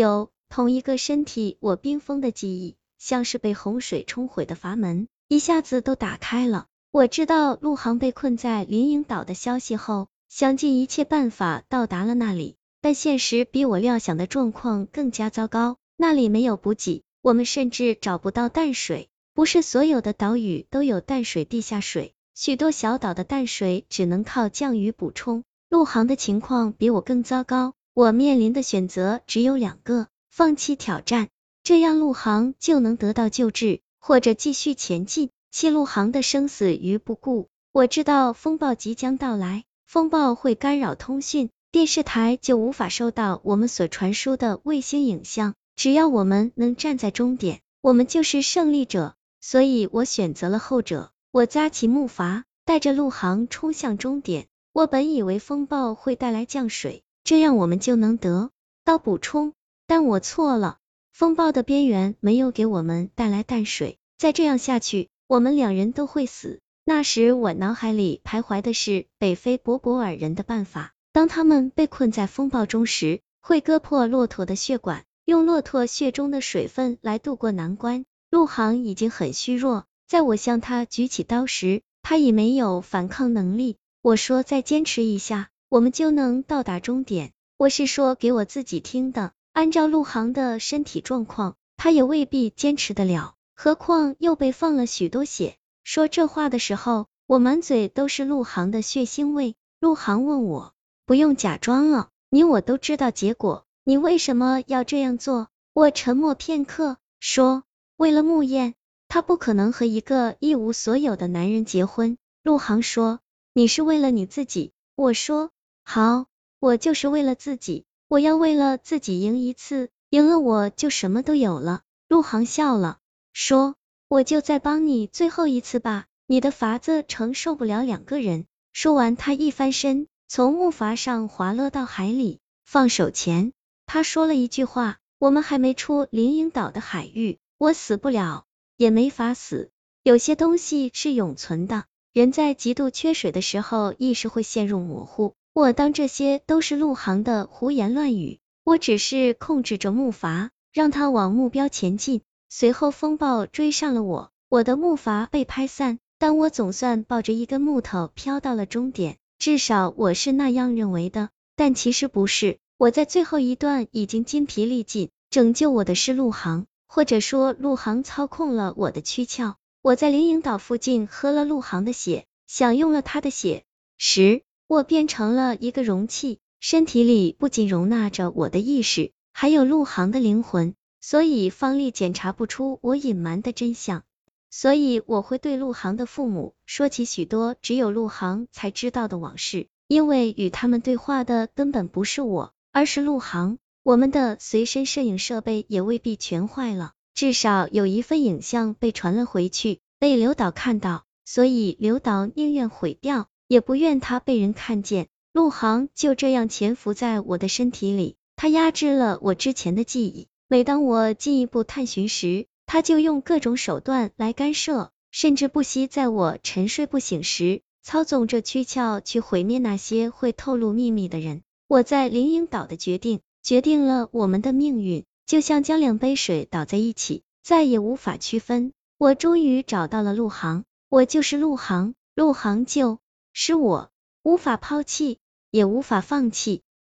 有同一个身体，我冰封的记忆，像是被洪水冲毁的阀门，一下子都打开了。我知道陆航被困在林荫岛的消息后，想尽一切办法到达了那里，但现实比我料想的状况更加糟糕。那里没有补给，我们甚至找不到淡水。不是所有的岛屿都有淡水地下水，许多小岛的淡水只能靠降雨补充。陆航的情况比我更糟糕。我面临的选择只有两个：放弃挑战，这样陆航就能得到救治；或者继续前进，弃陆航的生死于不顾。我知道风暴即将到来，风暴会干扰通讯，电视台就无法收到我们所传输的卫星影像。只要我们能站在终点，我们就是胜利者。所以我选择了后者。我扎起木筏，带着陆航冲向终点。我本以为风暴会带来降水。这样我们就能得到补充，但我错了。风暴的边缘没有给我们带来淡水，再这样下去，我们两人都会死。那时我脑海里徘徊的是北非博博尔人的办法，当他们被困在风暴中时，会割破骆驼的血管，用骆驼血中的水分来渡过难关。陆航已经很虚弱，在我向他举起刀时，他已没有反抗能力。我说再坚持一下。我们就能到达终点。我是说给我自己听的。按照陆航的身体状况，他也未必坚持得了，何况又被放了许多血。说这话的时候，我满嘴都是陆航的血腥味。陆航问我，不用假装了，你我都知道结果，你为什么要这样做？我沉默片刻，说，为了穆燕，他不可能和一个一无所有的男人结婚。陆航说，你是为了你自己。我说。好，我就是为了自己，我要为了自己赢一次，赢了我就什么都有了。陆航笑了，说，我就再帮你最后一次吧，你的筏子承受不了两个人。说完，他一翻身，从木筏上滑落到海里。放手前，他说了一句话，我们还没出林荫岛的海域，我死不了，也没法死。有些东西是永存的，人在极度缺水的时候，意识会陷入模糊。我当这些都是陆航的胡言乱语，我只是控制着木筏，让它往目标前进。随后风暴追上了我，我的木筏被拍散，但我总算抱着一根木头飘到了终点，至少我是那样认为的。但其实不是，我在最后一段已经筋疲力尽，拯救我的是陆航，或者说陆航操控了我的躯壳。我在灵隐岛附近喝了陆航的血，享用了他的血时。我变成了一个容器，身体里不仅容纳着我的意识，还有陆航的灵魂，所以方丽检查不出我隐瞒的真相。所以我会对陆航的父母说起许多只有陆航才知道的往事，因为与他们对话的根本不是我，而是陆航。我们的随身摄影设备也未必全坏了，至少有一份影像被传了回去，被刘导看到，所以刘导宁愿毁掉。也不愿他被人看见，陆航就这样潜伏在我的身体里，他压制了我之前的记忆。每当我进一步探寻时，他就用各种手段来干涉，甚至不惜在我沉睡不醒时，操纵着躯壳去毁灭那些会透露秘密的人。我在林荫岛的决定，决定了我们的命运，就像将两杯水倒在一起，再也无法区分。我终于找到了陆航，我就是陆航，陆航就。是我无法抛弃，也无法放弃。